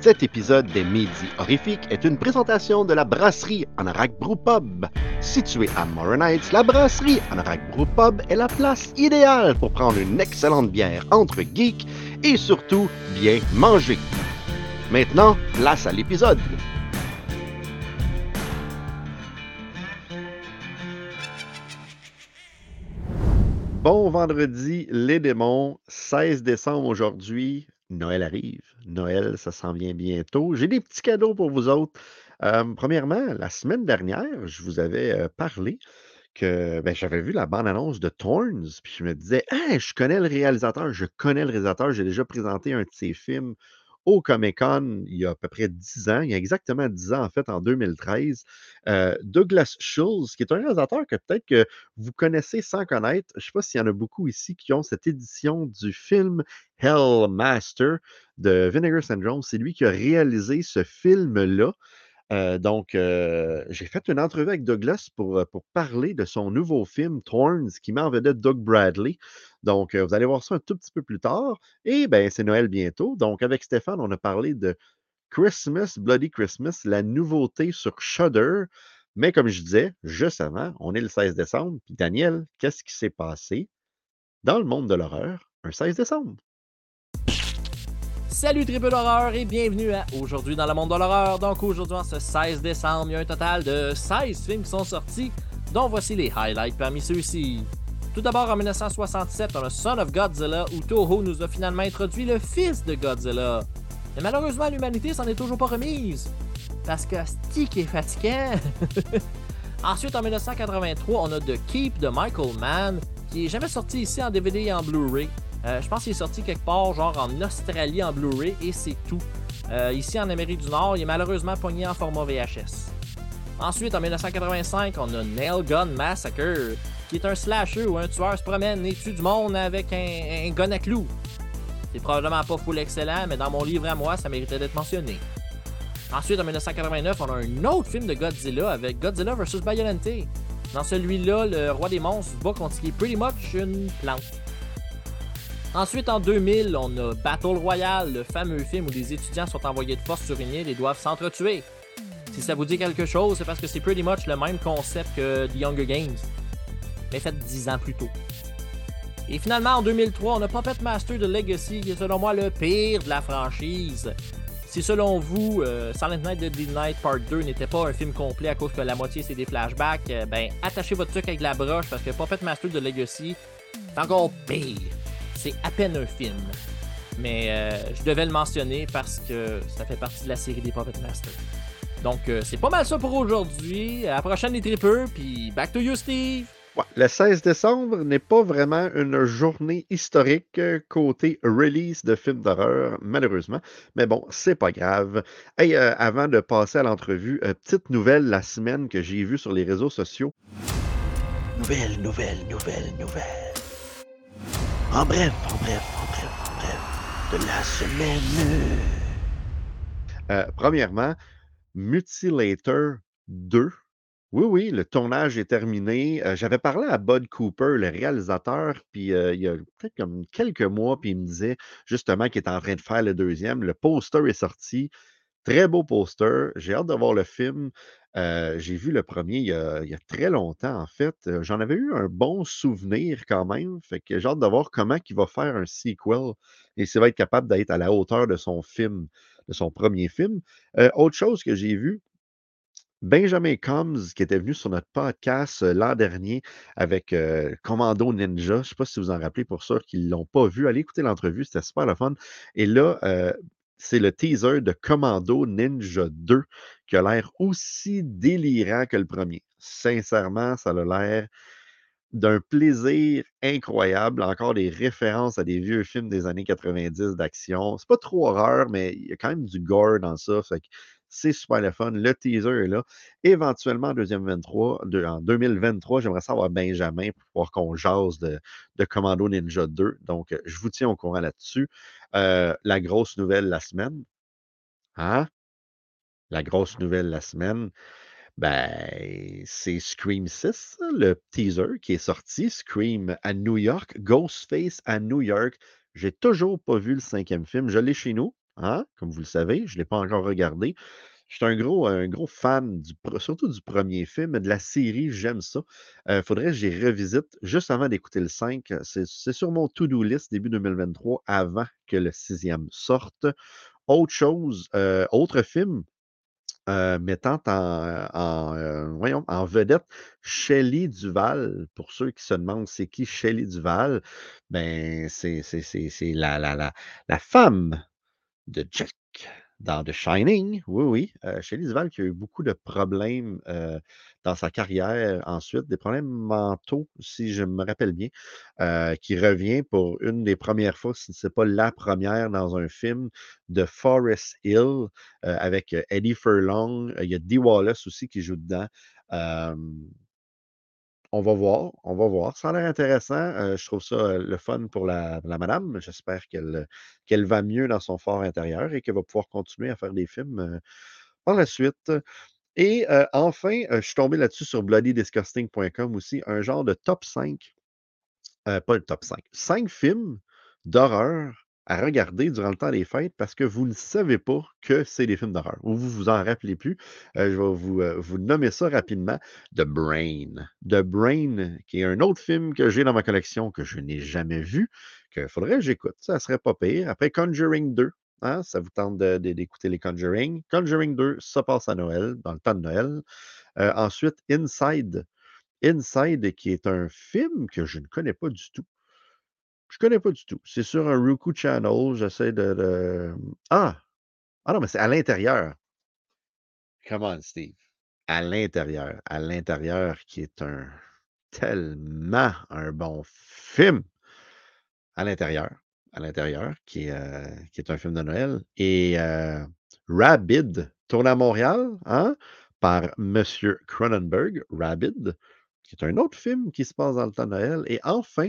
Cet épisode des Midi Horrifiques est une présentation de la brasserie Anorak Brew Pub. Située à Morin Heights, la brasserie Anorak Brew Pub est la place idéale pour prendre une excellente bière entre geeks et surtout bien manger. Maintenant, place à l'épisode. Bon vendredi, les démons, 16 décembre aujourd'hui. Noël arrive. Noël, ça s'en vient bientôt. J'ai des petits cadeaux pour vous autres. Premièrement, la semaine dernière, je vous avais parlé que ben, j'avais vu la bande-annonce de Thorns, puis je me disais, ah, je connais le réalisateur, je connais le réalisateur, j'ai déjà présenté un de ses films au Comic-Con il y a à peu près 10 ans, il y a exactement 10 ans en fait, en 2013. Euh, Douglas Schultz, qui est un réalisateur que peut-être que vous connaissez sans connaître. Je ne sais pas s'il y en a beaucoup ici qui ont cette édition du film Hellmaster de Vinegar Syndrome. C'est lui qui a réalisé ce film-là. Euh, donc, euh, j'ai fait une entrevue avec Douglas pour, pour parler de son nouveau film, Thorns, qui met en Doug Bradley. Donc, vous allez voir ça un tout petit peu plus tard. Et bien, c'est Noël bientôt. Donc, avec Stéphane, on a parlé de Christmas, Bloody Christmas, la nouveauté sur Shudder. Mais comme je disais, juste avant, on est le 16 décembre. Puis Daniel, qu'est-ce qui s'est passé dans le monde de l'horreur un 16 décembre? Salut triple d'horreur et bienvenue à Aujourd'hui dans le monde de l'horreur. Donc aujourd'hui en ce 16 décembre, il y a un total de 16 films qui sont sortis, dont voici les highlights parmi ceux-ci. Tout d'abord en 1967, on a Son of Godzilla où Toho nous a finalement introduit le fils de Godzilla. Mais malheureusement l'humanité s'en est toujours pas remise. Parce que Stick est fatigant. Ensuite en 1983, on a The Keep de Michael Mann qui est jamais sorti ici en DVD et en Blu-ray. Euh, je pense qu'il est sorti quelque part, genre en Australie en Blu-ray, et c'est tout. Euh, ici en Amérique du Nord, il est malheureusement pogné en format VHS. Ensuite, en 1985, on a Nail Gun Massacre, qui est un slasher où un tueur se promène et tue du monde avec un, gun à clous. C'est probablement pas full excellent, mais dans mon livre à moi, ça méritait d'être mentionné. Ensuite, en 1989, on a un autre film de Godzilla avec Godzilla vs. Biollante. Dans celui-là, le roi des monstres bat contre est pretty much une plante. Ensuite, en 2000, on a Battle Royale, le fameux film où les étudiants sont envoyés de force sur une île et doivent s'entretuer. Si ça vous dit quelque chose, c'est parce que c'est pretty much le même concept que The Younger Games, mais fait 10 ans plus tôt. Et finalement, en 2003, on a Puppet Master de Legacy, qui est selon moi le pire de la franchise. Si selon vous, euh, Silent Night de The Night Part 2 n'était pas un film complet à cause que la moitié c'est des flashbacks, euh, ben attachez votre truc avec la broche parce que Puppet Master de Legacy, c'est encore pire c'est à peine un film. Mais euh, je devais le mentionner parce que ça fait partie de la série des Puppet Masters. Donc, euh, c'est pas mal ça pour aujourd'hui. À la prochaine, les tripeux, puis back to you, Steve! le 16 décembre n'est pas vraiment une journée historique euh, côté release de films d'horreur, malheureusement. Mais bon, c'est pas grave. Hey, avant de passer à l'entrevue, petite nouvelle la semaine que j'ai vue sur les réseaux sociaux. Nouvelle, nouvelle, nouvelle, nouvelle. En bref, en bref, en bref, en bref, de la semaine. Euh, premièrement, Mutilator 2. Oui, oui, le tournage est terminé. Euh, j'avais parlé à Bud Cooper, le réalisateur, puis euh, il y a peut-être comme quelques mois, puis il me disait justement qu'il est en train de faire le deuxième. Le poster est sorti. Très beau poster. J'ai hâte de voir le film. Euh, j'ai vu le premier il y a, très longtemps, en fait. Euh, j'en avais eu un bon souvenir quand même. Fait que j'ai hâte de voir comment il va faire un sequel et s'il va être capable d'être à la hauteur de son film, de son premier film. Euh, autre chose que j'ai vu, Benjamin Combs, qui était venu sur notre podcast l'an dernier avec Commando Ninja. Je ne sais pas si vous en rappelez pour ceux qui ne l'ont pas vu. Allez écouter l'entrevue, c'était super le fun. Et là, c'est le teaser de Commando Ninja 2 qui a l'air aussi délirant que le premier. Sincèrement, ça a l'air d'un plaisir incroyable. Encore des références à des vieux films des années 90 d'action. C'est pas trop horreur, mais il y a quand même du gore dans ça. c'est super le fun. Le teaser est là. Éventuellement, en, deuxième 23, en 2023, j'aimerais savoir Benjamin pour pouvoir qu'on jase de, de, Commando Ninja 2. Donc, je vous tiens au courant là-dessus. Euh, la grosse nouvelle la semaine. Hein? La grosse nouvelle la semaine. Ben, c'est Scream 6, le teaser qui est sorti. Scream à New York, Ghostface à New York. J'ai toujours pas vu le cinquième film. Je l'ai chez nous. hein, comme vous le savez. Je ne l'ai pas encore regardé. Je suis un gros, fan, surtout du premier film, de la série, j'aime ça. Il euh, faudrait que j'y revisite juste avant d'écouter le 5. C'est sur mon to-do list début 2023, avant que le sixième sorte. Autre chose, euh, autre film, euh, mettant en, en vedette Shelley Duval. Pour ceux qui se demandent c'est qui Shelley Duval, ben c'est la, la, la, la femme de Jack dans The Shining, oui, oui. Euh, Shelley Duval qui a eu beaucoup de problèmes euh, dans sa carrière ensuite, des problèmes mentaux, si je me rappelle bien, euh, qui revient pour une des premières fois, si ce n'est pas la première, dans un film de Forest Hill euh, avec Eddie Furlong. Il y a Dee Wallace aussi qui joue dedans. On va voir, on va voir. Ça a l'air intéressant. Euh, je trouve ça euh, le fun pour la, madame. J'espère qu'elle qu'elle va mieux dans son fort intérieur et qu'elle va pouvoir continuer à faire des films euh, par la suite. Et enfin, je suis tombé là-dessus sur bloodydisgusting.com aussi, un genre de top 5, pas le top 5, 5 films d'horreur à regarder durant le temps des fêtes parce que vous ne savez pas que c'est des films d'horreur ou vous vous en rappelez plus. Euh, je vais vous, euh, vous nommer ça rapidement. The Brain. The Brain, qui est un autre film que j'ai dans ma collection que je n'ai jamais vu, qu'il faudrait que j'écoute. Ça serait pas pire. Après Conjuring 2. Hein, ça vous tente d'écouter les Conjuring. Conjuring 2, ça passe à Noël, dans le temps de Noël. Euh, ensuite, Inside. Inside, qui est un film que je ne connais pas du tout. Je connais pas du tout. C'est sur un Roku Channel. J'essaie de, Ah! Ah non, mais c'est à l'intérieur. Come on, Steve. À l'intérieur. À l'intérieur, qui est un tellement un bon film. À l'intérieur. À l'intérieur, qui, est, euh, qui est un film de Noël. Et euh, Rabid, tourné à Montréal, hein, par M. Cronenberg, Rabid, qui est un autre film qui se passe dans le temps de Noël. Et enfin,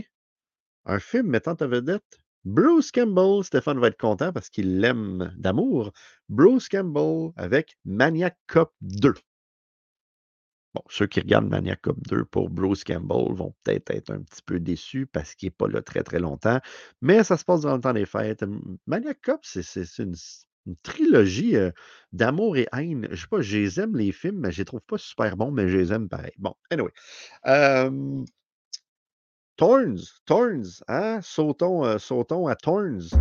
un film mettant en vedette Bruce Campbell. Stéphane va être content parce qu'il l'aime d'amour. Bruce Campbell avec Maniac Cop 2. Bon, ceux qui regardent Maniac Cop 2 pour Bruce Campbell vont peut-être être un petit peu déçus parce qu'il n'est pas là très très longtemps. Mais ça se passe dans le temps des fêtes. Maniac Cop, c'est une, trilogie euh, d'amour et haine. Je sais pas, je les aime les films, mais je les trouve pas super bons, mais je les aime pareil. Bon, anyway. Euh, Thorns, Thorns, hein? Sautons, euh, sautons à Thorns.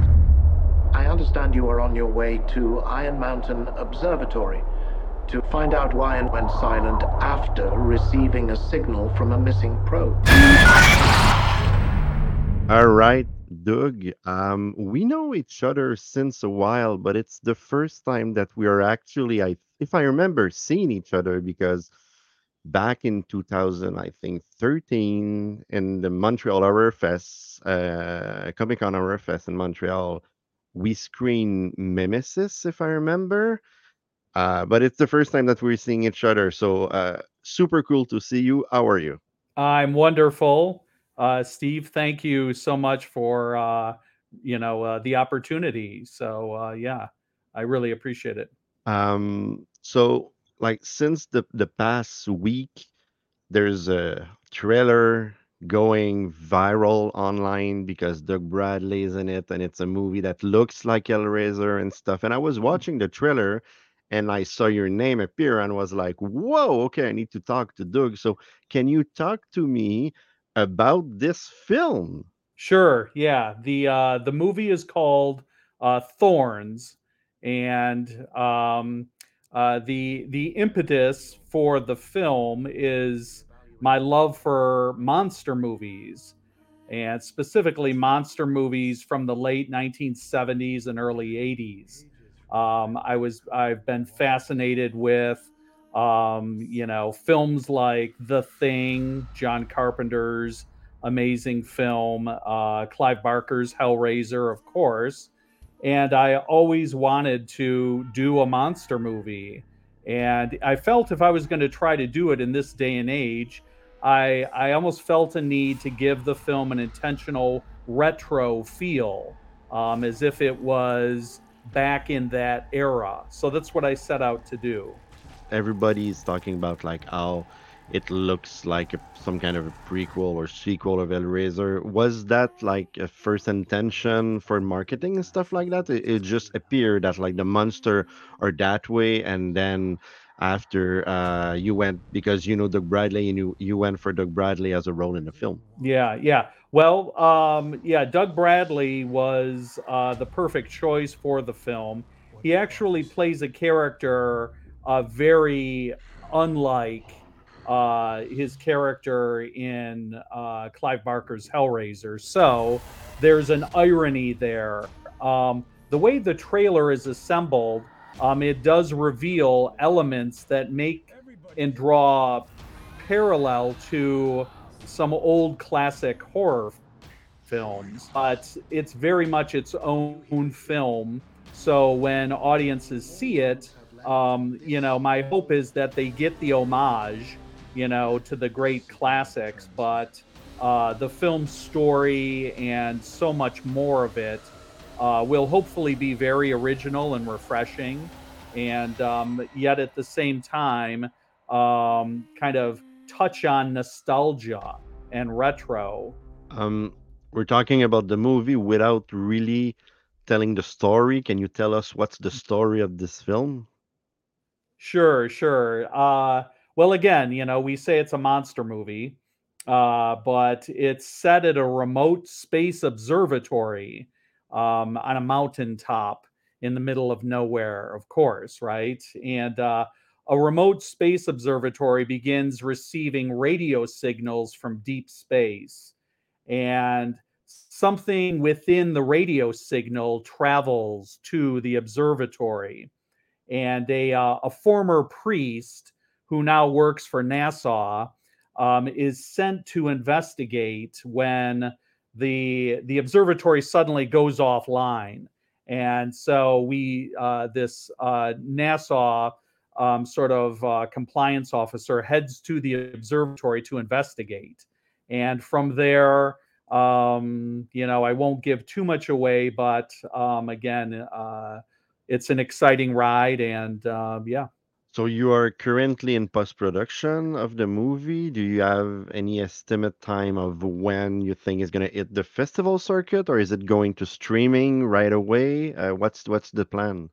I understand you are on your way to Iron Mountain Observatory to find out why and went silent after receiving a signal from a missing probe. All right, Doug. Um, we know each other since a while, but it's the first time that we are actually, I, if I remember, seeing each other because back in 2000, I think 13, in the Montreal Horror Fest, uh, Comic Con Horror Fest in Montreal, we screened Mimesis, if I remember. Uh, but it's the first time that we're seeing each other. So uh, super cool to see you. How are you? I'm wonderful. Uh, Steve, thank you so much for uh, you know uh, the opportunity. So uh, yeah, I really appreciate it. Um, so like since the the past week, there's a trailer going viral online because Doug Bradley is in it, and it's a movie that looks like Hellraiser and stuff. And I was watching the trailer, and I saw your name appear, and was like, "Whoa, okay, I need to talk to Doug." So, can you talk to me about this film? Sure. Yeah. the uh, The movie is called uh, Thorns, and um, uh, the the impetus for the film is my love for monster movies, and specifically monster movies from the late 1970s and early 80s. Um, I was I've been fascinated with um, you know films like The Thing, John Carpenter's amazing film, uh, Clive Barker's Hellraiser, of course and I always wanted to do a monster movie. And I felt if I was going to try to do it in this day and age, I I almost felt a need to give the film an intentional retro feel, um, as if it was back in that era. So that's what I set out to do. Everybody's talking about like how it looks like a, some kind of a prequel or sequel of Hellraiser. Was that like a first intention for marketing and stuff like that? It, it just appeared that like the monster are that way, and then after uh, you went because you know Doug Bradley and you you went for Doug Bradley as a role in the film. Yeah, yeah. Well, um, yeah, Doug Bradley was uh, the perfect choice for the film. He actually plays a character uh, very unlike uh, his character in uh, Clive Barker's Hellraiser. So there's an irony there. Um, the way the trailer is assembled, um, it does reveal elements that make and draw parallel to some old classic horror films, but it's very much its own film. So when audiences see it, um, you know, my hope is that they get the homage you know, to the great classics, but uh, the film story and so much more of it uh, will hopefully be very original and refreshing, and um, yet at the same time, um, kind of touch on nostalgia and retro. Um, we're talking about the movie without really telling the story. Can you tell us what's the story of this film? Sure, sure. Uh, well, again, you know, we say it's a monster movie, uh, but it's set at a remote space observatory um, on a mountaintop in the middle of nowhere, of course, right? And uh, a remote space observatory begins receiving radio signals from deep space. And something within the radio signal travels to the observatory. And a, uh, a former priest who now works for NASA, um, is sent to investigate when the the observatory suddenly goes offline, and so we uh, this uh, NASA um, sort of uh, compliance officer heads to the observatory to investigate, and from there. Um, you know, I won't give too much away, but um, again, uh, it's an exciting ride, and uh, yeah. So you are currently in post-production of the movie. Do you have any estimate time of when you think it's going to hit the festival circuit, or is it going to streaming right away? Uh, what's what's the plan?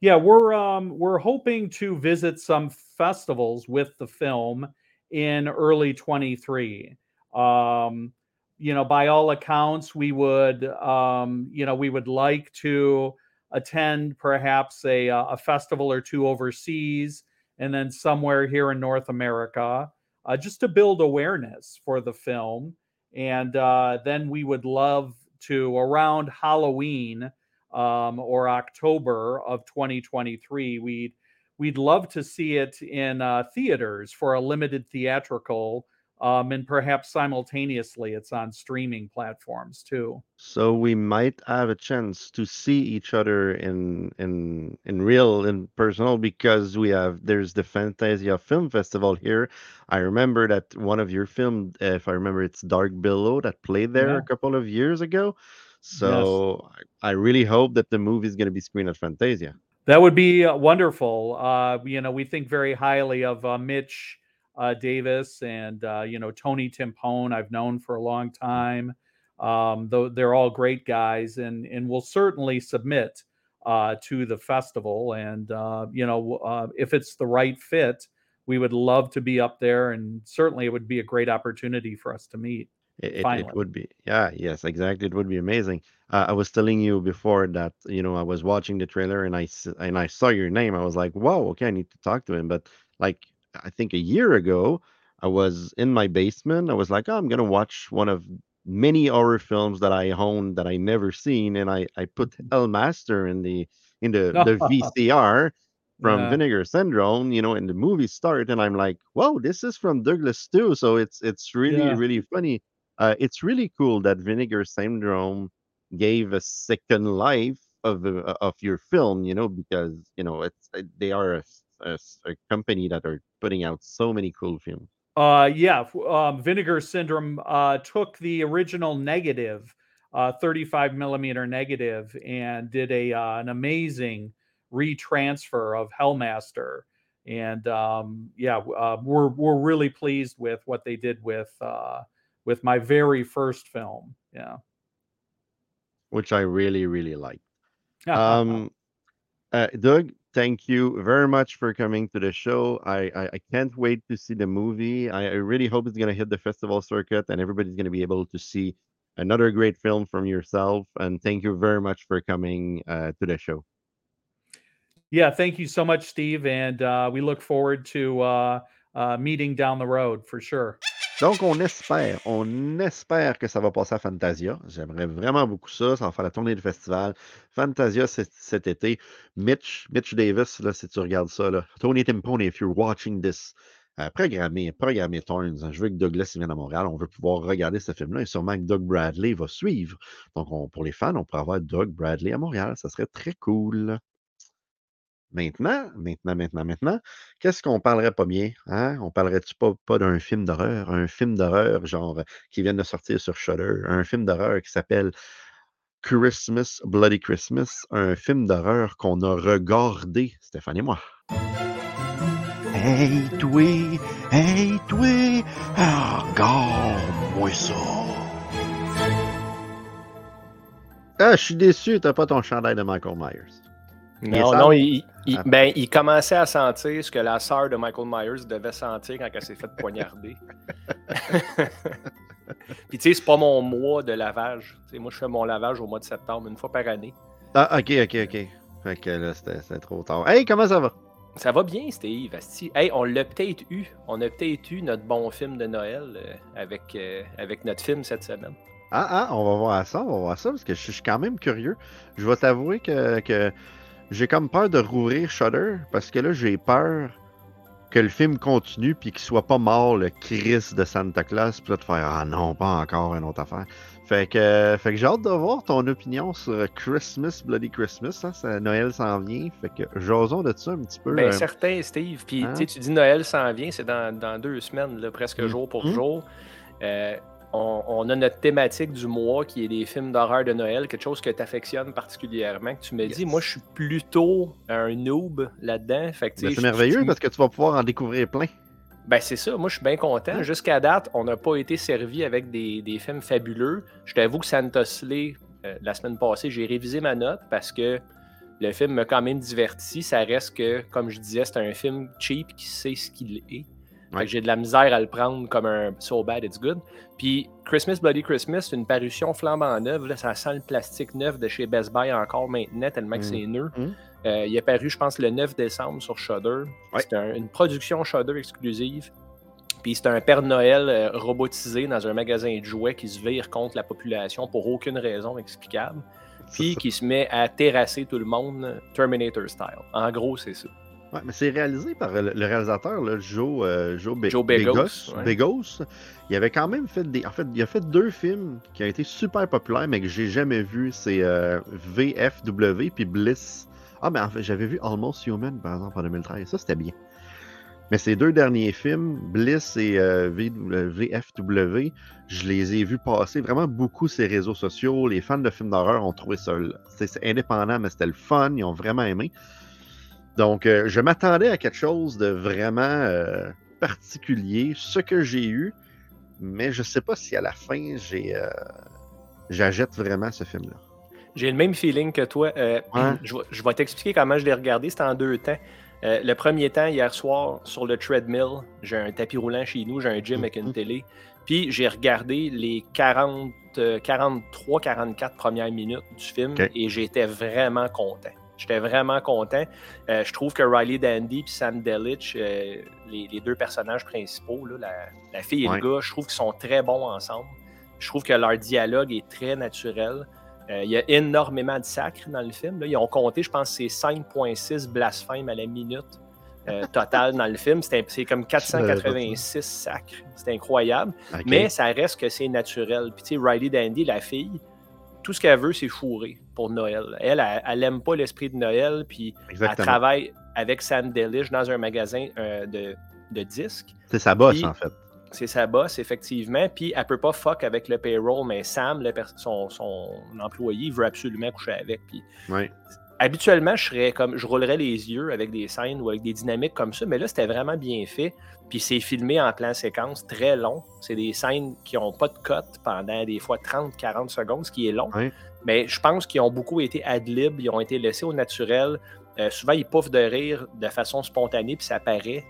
Yeah, we're um, we're hoping to visit some festivals with the film in early 23. Um, you know, by all accounts, we would um, you know we would like to attend perhaps a, uh, a festival or two overseas and then somewhere here in North America, uh, just to build awareness for the film. And uh, then we would love to, around Halloween um, or October of 2023, we'd we'd love to see it in uh, theaters for a limited theatrical um, and perhaps simultaneously it's on streaming platforms too. So we might have a chance to see each other in in in real in personal because we have there's the Fantasia Film Festival here. I remember that one of your film, if I remember, it's Dark Below that played there Yeah. a couple of years ago. Yes. So I I really hope that the movie is going to be screened at Fantasia. That would be uh, wonderful. Uh, you know, we think very highly of uh, Mitch uh, Davis and uh, you know Tony Timpone. I've known for a long time. Um, though they're all great guys, and and will certainly submit uh, to the festival. And uh, you know, uh, if it's the right fit, we would love to be up there, and certainly it would be a great opportunity for us to meet. It, it, would be, yeah, yes, exactly. It would be amazing. Uh, I was telling you before that, you know, I was watching the trailer and I and I saw your name. I was like, whoa okay, I need to talk to him. But like, I think a year ago, I was in my basement. I was like, oh, I'm gonna watch one of many horror films that I own that I never seen, and I I put Hellmaster in the in the the VCR from yeah, Vinegar Syndrome, you know, and the movie start, and I'm like, whoa, this is from Douglas too. So it's it's really yeah. really funny. Uh, it's really cool that Vinegar Syndrome gave a second life of of your film, you know, because you know it's they are a, s- a s- a company that are putting out so many cool films. Uh, yeah, um, Vinegar Syndrome uh, took the original negative, uh, 35 millimeter negative, and did a uh, an amazing retransfer of Hellmaster. and um, yeah, uh, we're we're really pleased with what they did with uh, with my very first film. Yeah, which I really really like. Um, uh, Doug, thank you very much for coming to the show. I, I, I can't wait to see the movie. I, I really hope it's going to hit the festival circuit and everybody's going to be able to see another great film from yourself. And thank you very much for coming uh, to the show. Yeah, thank you so much, Steve. And uh, we look forward to uh, uh, meeting down the road for sure. Donc, on espère, on espère que ça va passer à Fantasia. J'aimerais vraiment beaucoup ça. Ça va faire la tournée du festival. Fantasia cet, été. Mitch, Mitch Davis, là, si tu regardes ça, là. Tony Timpone, if you're watching this, euh, programmez, programmez Thorns. Je veux que Douglas vienne à Montréal. On veut pouvoir regarder ce film-là et sûrement que Doug Bradley va suivre. Donc, on, pour les fans, on pourrait avoir Doug Bradley à Montréal. Ça serait très cool. Maintenant, maintenant, maintenant, maintenant, qu'est-ce qu'on parlerait pas bien? Hein? On parlerait-tu pas, pas d'un film d'horreur? Un film d'horreur, genre, qui vient de sortir sur Shudder, un film d'horreur qui s'appelle Christmas, Bloody Christmas, un film d'horreur qu'on a regardé, Stéphane et moi. Hey, toi, hey, toi, regarde-moi ça. Ah, je suis déçu, t'as pas ton chandail de Michael Myers. Non, non, il, il, ben, il commençait à sentir ce que la sœur de Michael Myers devait sentir quand elle s'est fait poignarder. Puis tu sais, c'est pas mon mois de lavage. moi, je fais mon lavage au mois de septembre, une fois par année. Ah, ok, ok, ok. Fait que là, c'était trop tard. Hey, comment ça va? Ça va bien, Steve. Hey, on l'a peut-être eu. On a peut-être eu notre bon film de Noël euh, avec, euh, avec notre film cette semaine. Ah, ah, on va voir ça, on va voir ça, parce que je suis quand même curieux. Je vais t'avouer que, que j'ai comme peur de rouvrir Shudder parce que là, j'ai peur que le film continue puis qu'il soit pas mort le Chris de Santa Claus puis là de faire ah non pas encore une autre affaire. Fait que, fait que j'ai hâte de voir ton opinion sur Christmas, Bloody Christmas. Hein, Noël s'en vient. Fait que jason de ça un petit peu. Ben, euh... certain, Steve. Puis hein? tu dis Noël s'en vient, c'est dans, dans, deux semaines, là, presque mmh. jour pour mmh. jour. Euh, on, a notre thématique du mois qui est des films d'horreur de Noël, quelque chose que tu affectionnes particulièrement, que tu me dis, moi je suis plutôt un noob là-dedans. Ben, c'est merveilleux parce que tu vas pouvoir en découvrir plein. Ben c'est ça, moi je suis bien content. Jusqu'à date, on n'a pas été servi avec des, films fabuleux. Je t'avoue que Santa Slay, euh, la semaine passée, j'ai révisé ma note parce que le film m'a quand même diverti. Ça reste que, comme je disais, c'est un film cheap qui sait ce qu'il est. J'ai de la misère à le prendre comme un so bad it's good. Puis Christmas Bloody Christmas, c'est une parution flambant neuve. Là, ça sent le plastique neuf de chez Best Buy encore maintenant, tellement que c'est mm. neuf. Mm. Euh, il est paru, je pense, le 9 décembre sur Shudder. C'est une production Shudder exclusive. Puis c'est un Père Noël euh, robotisé dans un magasin de jouets qui se vire contre la population pour aucune raison explicable. Puis qui se met à terrasser tout le monde Terminator style. En gros, c'est ça. Ouais, mais c'est réalisé par le, réalisateur là, Joe, euh, Joe, Begos. Begos. Il avait quand même fait des. En fait, il a fait deux films qui ont été super populaires, mais que j'ai jamais vus. C'est euh, VFW puis Bliss. Ah, mais en fait, j'avais vu Almost Human, par exemple, en 2013. Ça, c'était bien. Mais ces deux derniers films, Bliss et euh, VFW, je les ai vus passer vraiment beaucoup sur les réseaux sociaux. Les fans de films d'horreur ont trouvé ça. C'est indépendant, mais c'était le fun. Ils ont vraiment aimé. Donc, euh, je m'attendais à quelque chose de vraiment euh, particulier, ce que j'ai eu, mais je ne sais pas si à la fin, j'ai, euh, j'achète vraiment ce film-là. J'ai le même feeling que toi. Je, je, vais t'expliquer comment je l'ai regardé. C'était en deux temps. le premier temps, hier soir, sur le treadmill, j'ai un tapis roulant chez nous, j'ai un gym avec une mm-hmm. télé. Puis j'ai regardé les 40, 43, 44 premières minutes du film et j'étais vraiment content. J'étais vraiment content. Euh, je trouve que Riley Dandy et Sam Delich, euh, les, deux personnages principaux, la, fille et le gars, je trouve qu'ils sont très bons ensemble. Je trouve que leur dialogue est très naturel. Euh, il y a énormément de sacres dans le film. Ils ont compté, je pense, c'est 5,6 blasphèmes à la minute total dans le film. C'est comme 486 sacres. C'est incroyable. Mais ça reste que c'est naturel. Puis, tu sais, Riley Dandy, la fille, tout ce qu'elle veut, c'est fourrer pour Noël. Elle, elle, n'aime pas l'esprit de Noël, puis elle travaille avec Sam Delish dans un magasin euh, de, de, disques. C'est sa boss, en fait. C'est sa boss, effectivement. Puis elle peut pas fuck avec le payroll, mais Sam, son, son, employé, veut absolument coucher avec. Puis habituellement, je serais comme je roulerais les yeux avec des scènes ou avec des dynamiques comme ça, mais là, c'était vraiment bien fait. Puis c'est filmé en plan séquence, très long. C'est des scènes qui n'ont pas de cote pendant des fois 30-40 secondes, ce qui est long. Mais je pense qu'ils ont beaucoup été ad-lib, ils ont été laissés au naturel. Euh, souvent, ils pouffent de rire de façon spontanée, puis ça paraît.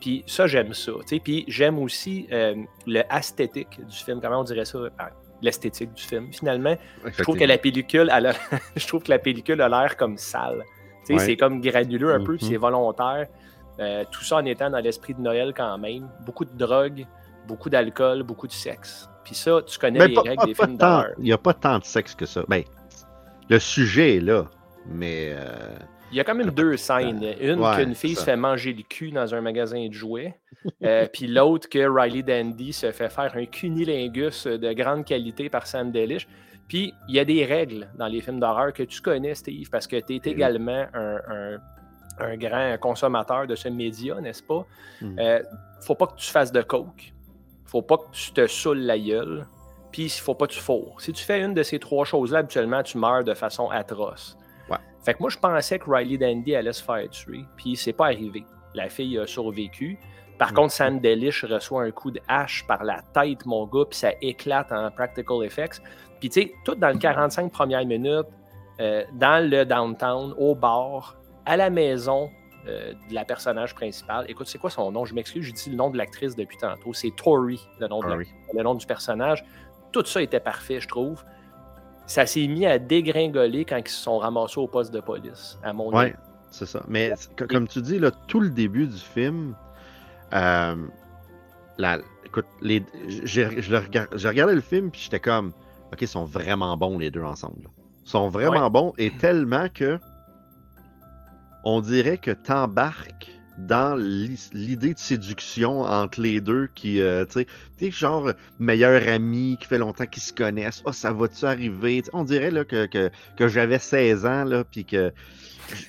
Puis ça, j'aime ça. Puis j'aime aussi euh, le esthétique du film. Comment on dirait ça? Ah, l'esthétique du film. Finalement, je trouve que la pellicule, a je trouve que la pellicule a l'air comme sale. C'est comme granuleux un peu, c'est mhm. volontaire. Euh, tout ça en étant dans l'esprit de Noël quand même. Beaucoup de drogue, beaucoup d'alcool, beaucoup de sexe. Puis ça, tu connais les règles des films d'horreur. Il n'y a pas tant de sexe que ça. Ben, le sujet est là, mais. Euh, il y a quand même deux scènes. Une qu'une fille se fait manger le cul dans un magasin de jouets, euh, puis l'autre que Riley Dandy se fait faire un cunilingus de grande qualité par Sam Delish. Puis il y a des règles dans les films d'horreur que tu connais, Steve, parce que tu es également un, grand consommateur de ce média, n'est-ce pas? Hmm. Euh, faut pas que tu fasses de coke. Faut pas que tu te saoules la gueule. Puis il faut pas que tu fourres. Si tu fais une de ces trois choses-là, habituellement, tu meurs de façon atroce. Fait que moi, je pensais que Riley Dandy allait se faire tuer, puis c'est pas arrivé. La fille a survécu. Par mm. contre, Sam Delish reçoit un coup de hache par la tête, mon gars, puis ça éclate en practical effects. Puis tu sais, tout dans le 45 premières minutes, euh, dans le downtown, au bar, à la maison euh, de la personnage principale. Écoute, c'est quoi son nom? Je m'excuse, je dis le nom de l'actrice depuis tantôt. C'est Tori, le nom, le nom du personnage. Tout ça était parfait, je trouve ça s'est mis à dégringoler quand ils se sont ramassés au poste de police, à mon Oui, c'est ça. Mais comme tu dis, là, tout le début du film, euh, écoute, les, j'ai, regardé le film puis j'étais comme, ok, ils sont vraiment bons les deux ensemble. Ils sont vraiment bons et tellement que on dirait que t'embarques dans l'idée de séduction entre les deux qui, euh, tu sais, genre meilleur ami qui fait longtemps qu'ils se connaissent. Oh, ça va-tu arriver? on dirait là, que, que, que j'avais 16 ans, là, puis que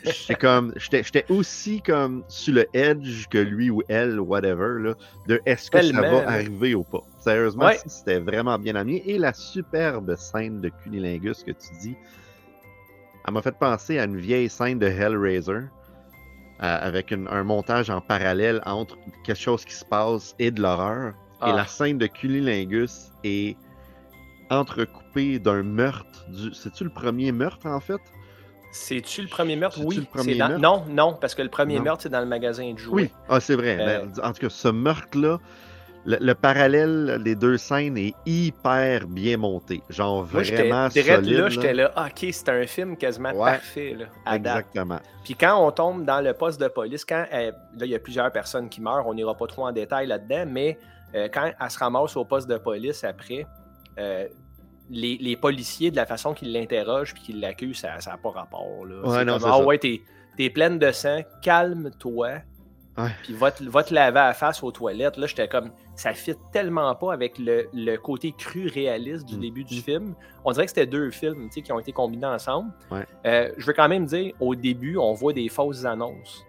j'étais comme, j'étais aussi comme sur le edge que lui ou elle, whatever, là, de est-ce que ça va arriver ou pas. Sérieusement, c'était vraiment bien amené. Et la superbe scène de Cunilingus que tu dis, elle m'a fait penser à une vieille scène de Hellraiser euh, avec un montage en parallèle entre quelque chose qui se passe et de l'horreur. Et la ah. scène de Cunilingus est entrecoupée d'un meurtre. Du... C'est-tu le premier meurtre en fait? C'est-tu le premier meurtre? Oui. Non, non, parce que le premier meurtre, c'est dans le magasin de jouets. Oui, ah, c'est vrai. Euh, en tout cas, ce meurtre-là, le, parallèle des deux scènes est hyper bien monté. Genre vraiment solide. là, j'étais là, ah, ok, c'est un film quasiment parfait. Là, exactement. Puis quand on tombe dans le poste de police, quand euh, là, il y a plusieurs personnes qui meurent, on n'ira pas trop en détail là-dedans, mais euh, quand elle se ramasse au poste de police après, euh, les, policiers, de la façon qu'ils l'interrogent puis qu'ils l'accusent, ça n'a pas rapport. Là. Ouais, non, ah ouais, t'es, es pleine de sang, calme-toi. Puis va te, va te laver à la face aux toilettes. Là, j'étais comme, ça fit tellement pas avec le, côté cru réaliste du mm. début du film. On dirait que c'était deux films qui ont été combinés ensemble. Euh, je veux quand même dire, au début, on voit des fausses annonces.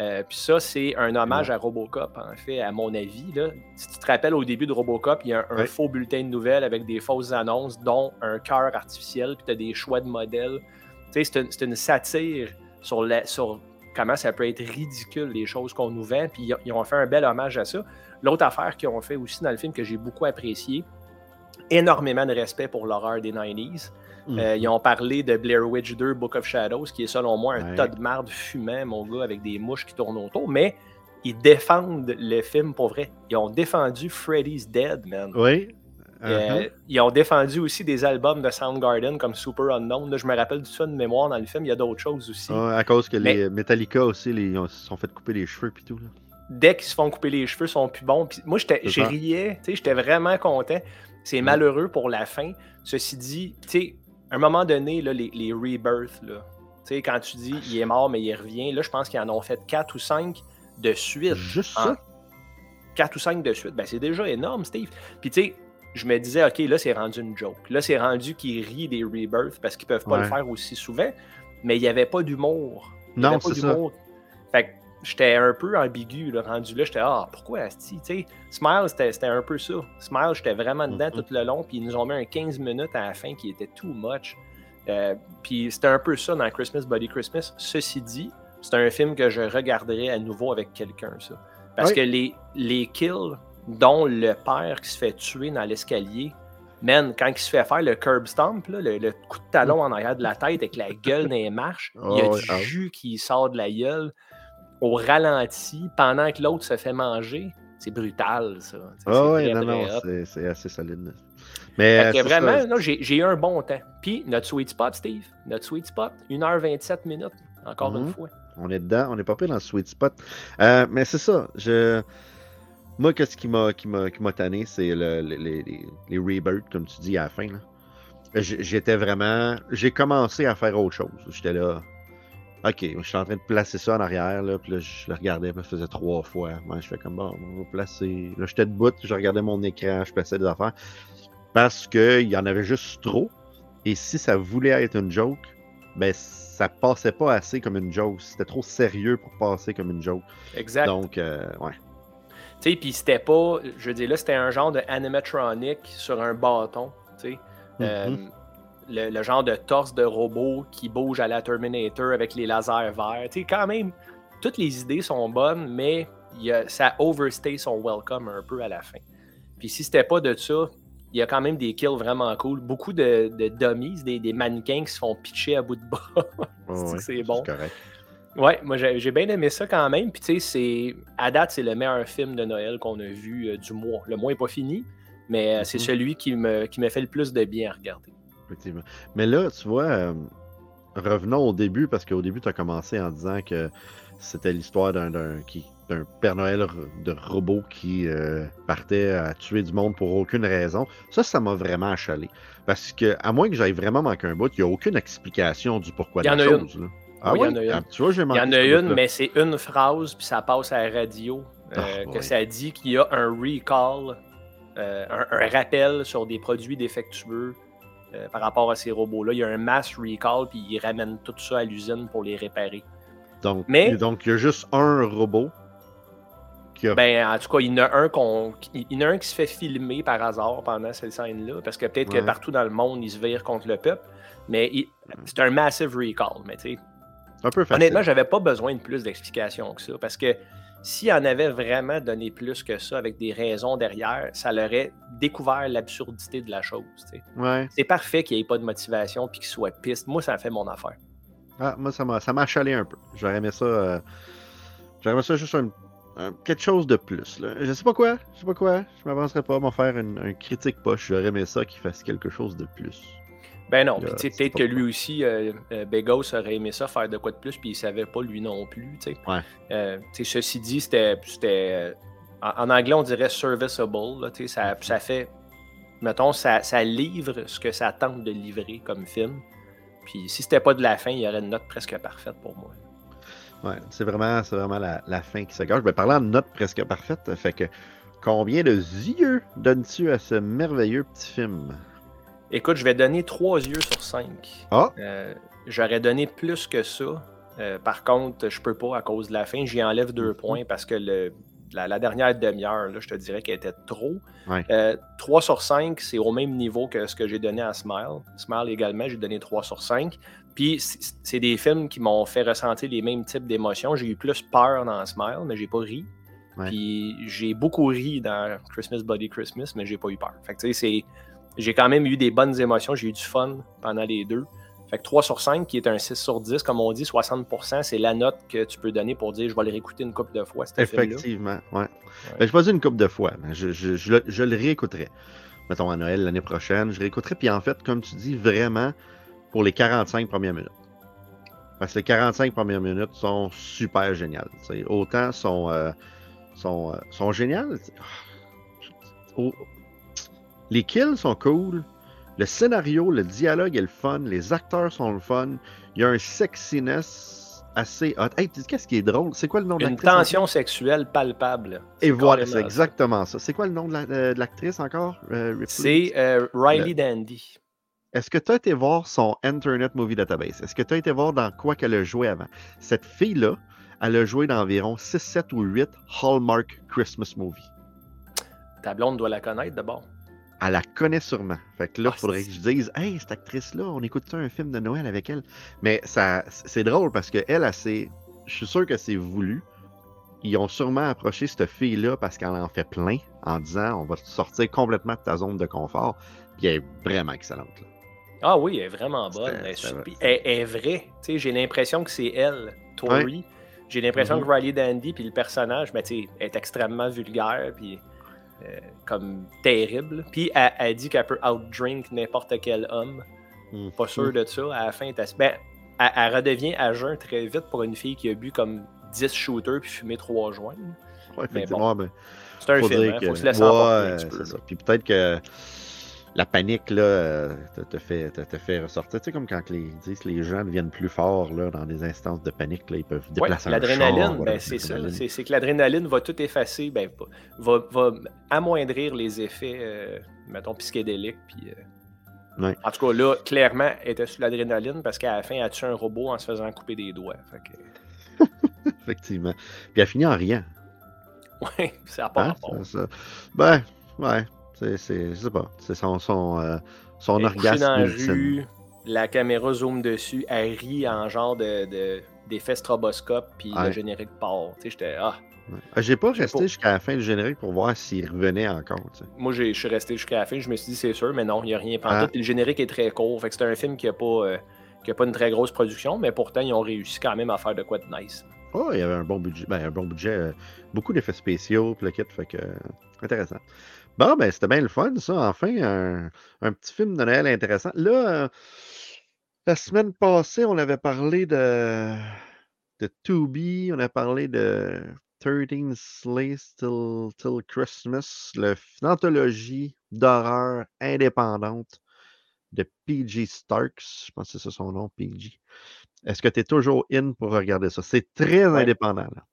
Euh, puis ça, c'est un hommage à Robocop, en fait, à mon avis. Là. Si tu te rappelles, au début de Robocop, il y a un, faux bulletin de nouvelles avec des fausses annonces, dont un cœur artificiel, puis tu as des choix de modèles. Tu sais, c'est une, satire sur, la, sur comment ça peut être ridicule, les choses qu'on nous vend, puis ils ont fait un bel hommage à ça. L'autre affaire qu'ils ont fait aussi dans le film que j'ai beaucoup apprécié, énormément de respect pour l'horreur des 90s. Mhm. Euh, ils ont parlé de Blair Witch 2, Book of Shadows, qui est selon moi un tas de marde fumant, mon gars, avec des mouches qui tournent autour, mais ils défendent le film pour vrai. Ils ont défendu Freddy's Dead, man. Oui. Euh, uh-huh. ils ont défendu aussi des albums de Soundgarden comme Super Unknown. je me rappelle du ça de mémoire dans le film. Il y a d'autres choses aussi. à cause que les Metallica aussi, ils se sont fait couper les cheveux et tout. Là dès qu'ils se font couper les cheveux, sont plus bons. Puis moi, je riais, j'étais vraiment content. C'est malheureux pour la fin. Ceci dit, à un moment donné, là, les, les rebirths, là, quand tu dis il est mort, mais il revient, là, je pense qu'ils en ont fait 4 ou 5 de suite. Juste ça? 4 ou 5 de suite. Ben, c'est déjà énorme, Steve. Puis, tu sais, je me disais, OK, là, c'est rendu une joke. Là, c'est rendu qu'ils rient des rebirths parce qu'ils peuvent pas le faire aussi souvent. Mais il n'y avait pas d'humour. Non, c'est ça. Fait que j'étais un peu ambigu, le rendu là, j'étais ah pourquoi tu sais, Smile c'était un peu ça. Smile, j'étais vraiment dedans mm-hmm. tout le long, puis ils nous ont mis un 15 minutes à la fin qui était too much. Euh, puis c'était un peu ça dans Christmas Body Christmas. Ceci dit, c'est un film que je regarderai à nouveau avec quelqu'un, ça. Parce Oui. que les, les kills, dont le père qui se fait tuer dans l'escalier, man, quand il se fait faire le curb stomp, là, le, le coup de talon en arrière de la tête avec la gueule dans les marches, il y a Oh, du ah. jus qui sort de la gueule au ralenti pendant que l'autre se fait manger. C'est brutal, ça. Ah c'est ouais, non, c'est assez solide. Mais que vraiment, j'ai eu un bon temps. Puis notre sweet spot, Steve, notre sweet spot, 1h27 minutes, encore Mhm. une fois. On est dedans, on n'est pas pris dans le sweet spot. Euh, mais c'est ça. Je... Moi, qu'est-ce qui m'a qui m'a qui m'a tanné, c'est le- le- les, les, rebirths, comme tu dis, à la fin. là. J'étais vraiment. J'ai commencé à faire autre chose. J'étais là. Ok, je suis en train de placer ça en arrière, là, puis là, je le regardais, puis je faisais trois fois. Moi, je fais comme bon, on va placer. Là, j'étais debout, je regardais mon écran, je plaçais des affaires. Parce qu'il y en avait juste trop. Et si ça voulait être une joke, ben ça passait pas assez comme une joke. C'était trop sérieux pour passer comme une joke. Exact. Donc, euh, ouais. Sais, puis c'était pas, je veux dire, là, c'était un genre de animatronic sur un bâton, tu sais. Euh, Mhm. le, le genre de torse de robot qui bouge à la Terminator avec les lasers verts. Tu sais, quand même, toutes les idées sont bonnes, mais il y a- ça overstay son welcome un peu à la fin. Puis si c'était pas de ça, il y a quand même des kills vraiment cool. Beaucoup de, de dummies, des, des mannequins qui se font pitcher à bout de bras. C'est bon. correct. Ouais, moi j'ai bien aimé ça quand même. Puis tu sais, c'est à date, c'est le meilleur film de Noël qu'on a vu euh, du mois. Le mois n'est pas fini, mais euh, c'est Mhm. celui qui me, qui me fait le plus de bien à regarder. Effectivement. Mais là, tu vois, euh, revenons au début, parce qu'au début, tu as commencé en disant que c'était l'histoire d'un Père Noël de robot qui partait à tuer du monde pour aucune raison. Ça, ça m'a vraiment achalé. Parce que, à moins que j'aille vraiment manquer un bout, il n'y a aucune explication du pourquoi Il y de en la a chose. là. Ah Oui, il y en a une. Ah, tu vois, j'ai Il y manqué en a ce une, mais c'est une phrase, puis ça passe à la radio, euh, Ah, que ouais. ça dit qu'il y a un recall, euh, un, un rappel sur des produits défectueux euh, par rapport à ces robots-là. Il y a un mass recall, puis ils ramènent tout ça à l'usine pour les réparer. Donc, Mais- donc, il y a juste un robot qui a Ben, en tout cas, il y en a un, qu'on, il y en a un qui se fait filmer par hasard pendant cette scène-là, parce que peut-être Ouais. que partout dans le monde, il se vire contre le peuple. Mais il- c'est un massive recall. Mais tu sais, un peu facile. honnêtement, j'avais pas besoin de plus d'explications que ça, parce que s'il en avait vraiment donné plus que ça, avec des raisons derrière, ça leur aurait découvert l'absurdité de la chose. Ouais. C'est parfait qu'il n'y ait pas de motivation puis qu'il soit piste. Moi, ça fait mon affaire. Ah, moi, ça m'a, ça m'a achalé un peu. J'aurais aimé ça. euh, J'aurais aimé ça juste un, un- quelque chose de plus. Là. Je sais pas quoi. Je sais pas quoi. Je m'avancerai pas à m'en faire une, un critique poche. J'aurais aimé ça qu'il fasse quelque chose de plus. Ben non, puis tu sais, peut-être que lui aussi, euh, euh, Begos aurait aimé ça faire de quoi de plus, puis il savait pas lui non plus, tu sais. Ouais. Euh, tu sais, ceci dit, c'était, euh, en, en anglais on dirait serviceable, là, sais, ça, ça fait, mettons, ça, ça livre ce que ça tente de livrer comme film. Puis si c'était pas de la fin, il y aurait une note presque parfaite pour moi. Ouais, c'est vraiment, vraiment la, la fin qui se gâche. Ben, parlant de note presque parfaite, fait que combien de yeux donnes-tu à ce merveilleux petit film? Écoute, je vais donner trois yeux sur cinq. Ah! Euh, j'aurais donné plus que ça. Euh, par contre, je peux pas à cause de la fin. J'y enlève deux Mhm. points parce que le, la, la dernière demi-heure, je te dirais qu'elle était trop. Ouais. Euh, 3 sur 5, c'est au même niveau que ce que j'ai donné à Smile. Smile également, j'ai donné 3 sur 5. Puis c'est des films qui m'ont fait ressentir les mêmes types d'émotions. J'ai eu plus peur dans Smile, mais j'ai pas ri. Ouais. Puis j'ai beaucoup ri dans Christmas Body Christmas, mais j'ai pas eu peur. Fait que tu sais, c'est j'ai quand même eu des bonnes émotions, j'ai eu du fun pendant les deux. Fait que 3 sur 5, qui est un 6 sur 10, comme on dit, 60%, c'est la note que tu peux donner pour dire je vais le réécouter une couple de fois. Effectivement, ouais. Ben, je pas dit une couple de fois, mais je, je- je le, je le réécouterai. Mettons à Noël l'année prochaine, je réécouterai. Puis en fait, comme tu dis, vraiment pour les 45 premières minutes. Parce que les 45 premières minutes sont super géniales. Autant sont, euh, sont, euh, sont géniales. Au- Les kills sont cool. Le scénario, le dialogue est le fun. Les acteurs sont le fun. Il y a un sexiness assez hot. Hey, qu'est-ce qui est drôle? C'est quoi le nom de Une l'actrice? encore? tension sexuelle palpable. Et voilà, c'est exactement ça. C'est quoi le nom de la- euh, l'actrice encore? Euh? C'est euh, Riley Dandy. Est-ce que tu as été voir son Internet Movie Database? Est-ce que tu as été voir dans quoi qu'elle a joué avant? Cette fille-là, elle a joué dans environ 6, 7 ou 8 Hallmark Christmas Movies. Ta blonde doit la connaître d'abord. Elle la connaît sûrement. Fait que là, il Ah, faudrait que je dise Hey, cette actrice-là, on écoute-tu un film de Noël avec elle? Mais ça c'est drôle parce que elle, c'est. Je suis sûr que c'est voulu. Ils ont sûrement approché cette fille-là parce qu'elle en fait plein en disant on va te sortir complètement de ta zone de confort. Puis elle est vraiment excellente. là. Ah oui, elle est vraiment bonne. Elle est, c'était super- vrai. elle- elle est vraie. J'ai l'impression que c'est elle, Tori. J'ai l'impression Mhm. que Riley Dandy, puis le personnage, sais, est extrêmement vulgaire, puis euh, comme terrible. Puis elle, elle dit qu'elle peut outdrink n'importe quel homme. Mhm. Pas sûr de ça. À la fin, ben, elle, elle redevient à jeun très vite pour une fille qui a bu comme 10 shooters puis fumé 3 joints. Ouais, ben, C'est un film, hein, que- faut se laisser Ouais, un petit peu. Puis peut-être que la panique, là, euh, te, te fait, te, te fait ressortir. Tu sais, comme quand les, disent les gens deviennent plus forts là, dans des instances de panique, là, ils peuvent Ouais, déplacer un char, l'adrénaline, ben, c'est ça. C'est c'est que l'adrénaline va tout effacer, ben, va, va- amoindrir les effets, euh, mettons, psychédéliques. Puis, euh, Ouais. En tout cas, là, clairement, elle était sur l'adrénaline parce qu'à la fin, elle a tué un robot en se faisant couper des doigts. Fait que, Effectivement. Puis elle finit en riant. ouais, ça pas Hein, ça- Ben, ouais. C'est, je sais pas. C'est son, son, euh, son Elle orgasme dans la rue, la caméra zoome dessus, elle rit en genre de, de- d'effet stroboscope, puis Ouais. le générique part. Tu sais, j'étais, ah, Ouais. J'ai pas resté pas. jusqu'à la fin du générique pour voir s'il revenait encore. tu sais. Moi, je suis resté jusqu'à la fin. Je me suis dit, c'est sûr, mais non, il n'y a rien Ah. Puis Le générique est très court. Fait que c'est un film qui n'a pas, euh, qui a pas une très grosse production, mais pourtant, ils ont réussi quand même à faire de quoi de nice. Oh, il y avait un bon budget. Ben, un bon budget. euh, beaucoup d'effets spéciaux, puis le kit, fait que. euh, intéressant. Bon, ben, c'était bien le fun, ça. Enfin, un, un petit film de Noël intéressant. Là, euh, la semaine passée, on avait parlé de. de Tubi, on a parlé de 13 Slays Till, Till Christmas, le- l'anthologie d'horreur indépendante de PG Starks. Je pense que c'est son nom, PG. Est-ce que tu es toujours in pour regarder ça? C'est très Ouais. indépendant. là.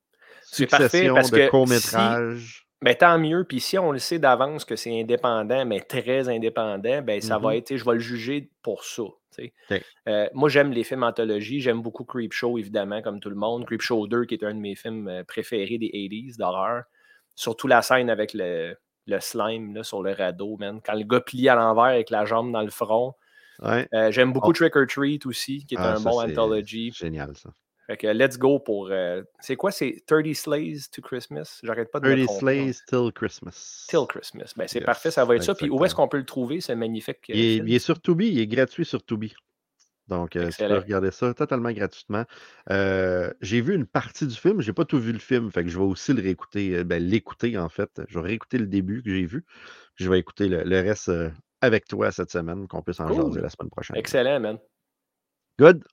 Parfait Succession parce de que courts-métrages. Mais tant mieux. Puis si on le sait d'avance que c'est indépendant, mais très indépendant, ben ça va Mhm. être, je vais le juger pour ça. Euh, moi, j'aime les films anthologie. J'aime beaucoup Creepshow, évidemment, comme tout le monde. Creepshow 2, qui est un de mes films euh, préférés des 80s d'horreur. Surtout la scène avec le, le slime là, sur le radeau, man. Quand le gars plie à l'envers avec la jambe dans le front. Ouais. Euh, j'aime beaucoup Oh. Trick or Treat aussi, qui est Ah, un ça, bon anthology. Génial, ça. Fait que let's go pour. euh, c'est quoi C'est 30 Slays to Christmas? J'arrête pas de me 30 tromper, non? Slays Till Christmas. Till Christmas. Ben, c'est Yes, parfait, ça va être ça. Puis où est-ce qu'on peut le trouver, ce magnifique euh, Il est, film? il est sur Tubi, il est gratuit sur Tubi. Donc, euh, tu peux regarder ça totalement gratuitement. Euh, j'ai vu une partie du film, j'ai pas tout vu le film, fait que je vais aussi le réécouter, ben, l'écouter en fait. Je vais réécouter le début que j'ai vu, je vais écouter le, le reste euh, avec toi cette semaine, qu'on puisse en Cool. jaser la semaine prochaine. Excellent, man. Good.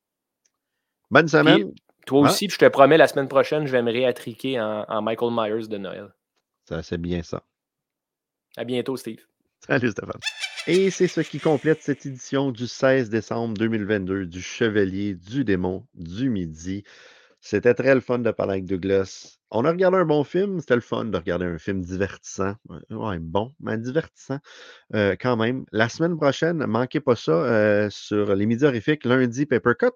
Bonne Puis, semaine. Toi Ah. aussi, puis je te promets, la semaine prochaine, je vais me réattriquer en, en Michael Myers de Noël. Ça, c'est bien ça. À bientôt, Steve. Salut Stéphane. Et c'est ce qui complète cette édition du 16 décembre 2022 du Chevalier du Démon du Midi. C'était très le fun de parler avec Douglas. On a regardé un bon film, c'était le fun de regarder un film divertissant. Ouais, bon, mais divertissant euh, quand même. La semaine prochaine, manquez pas ça euh, sur les Midis horrifiques. Lundi, Papercut.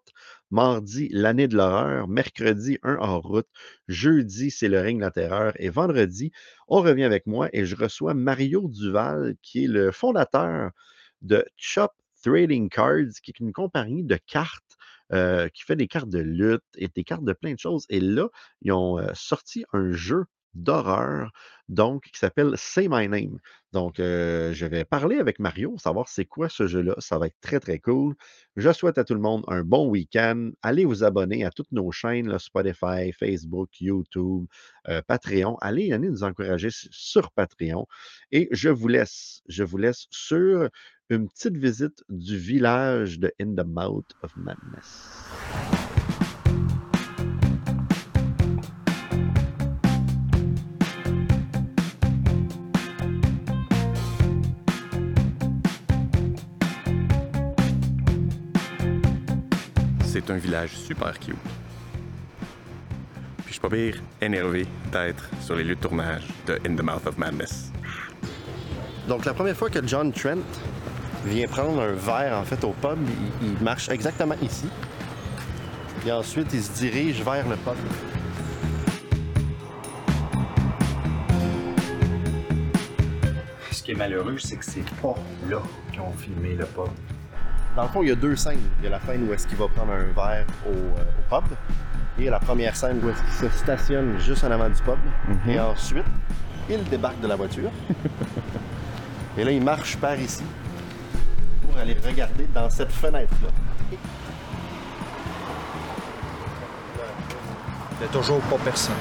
Mardi, l'année de l'horreur. Mercredi, un hors route. Jeudi, c'est le règne de la terreur. Et vendredi, on revient avec moi et je reçois Mario Duval, qui est le fondateur de Chop Trading Cards, qui est une compagnie de cartes euh, qui fait des cartes de lutte et des cartes de plein de choses. Et là, ils ont euh, sorti un jeu d'horreur, donc, qui s'appelle Say My Name. Donc, euh, je vais parler avec Mario, savoir c'est quoi ce jeu-là. Ça va être très, très cool. Je souhaite à tout le monde un bon week-end. Allez vous abonner à toutes nos chaînes, Spotify, Facebook, YouTube, Patreon. Allez, allez nous encourager sur Patreon. Et je vous laisse, je vous laisse sur une petite visite du village de In the Mouth of Madness. C'est un village super cute. Puis je suis pas pire énervé d'être sur les lieux de tournage de In the Mouth of Madness. Donc, la première fois que John Trent vient prendre un verre, en fait, au pub, il, il marche exactement ici. Et ensuite, il se dirige vers le pub. Ce qui est malheureux, c'est que c'est pas là qu'ils ont filmé le pub. Dans le fond, il y a deux scènes. Il y a la scène où est-ce qu'il va prendre un verre au, euh, au pub. Et la première scène où est-ce qu'il se stationne juste en avant du pub. Et ensuite, il débarque de la voiture. et là, il marche par ici pour aller regarder dans cette fenêtre-là. Il y a toujours pas personne.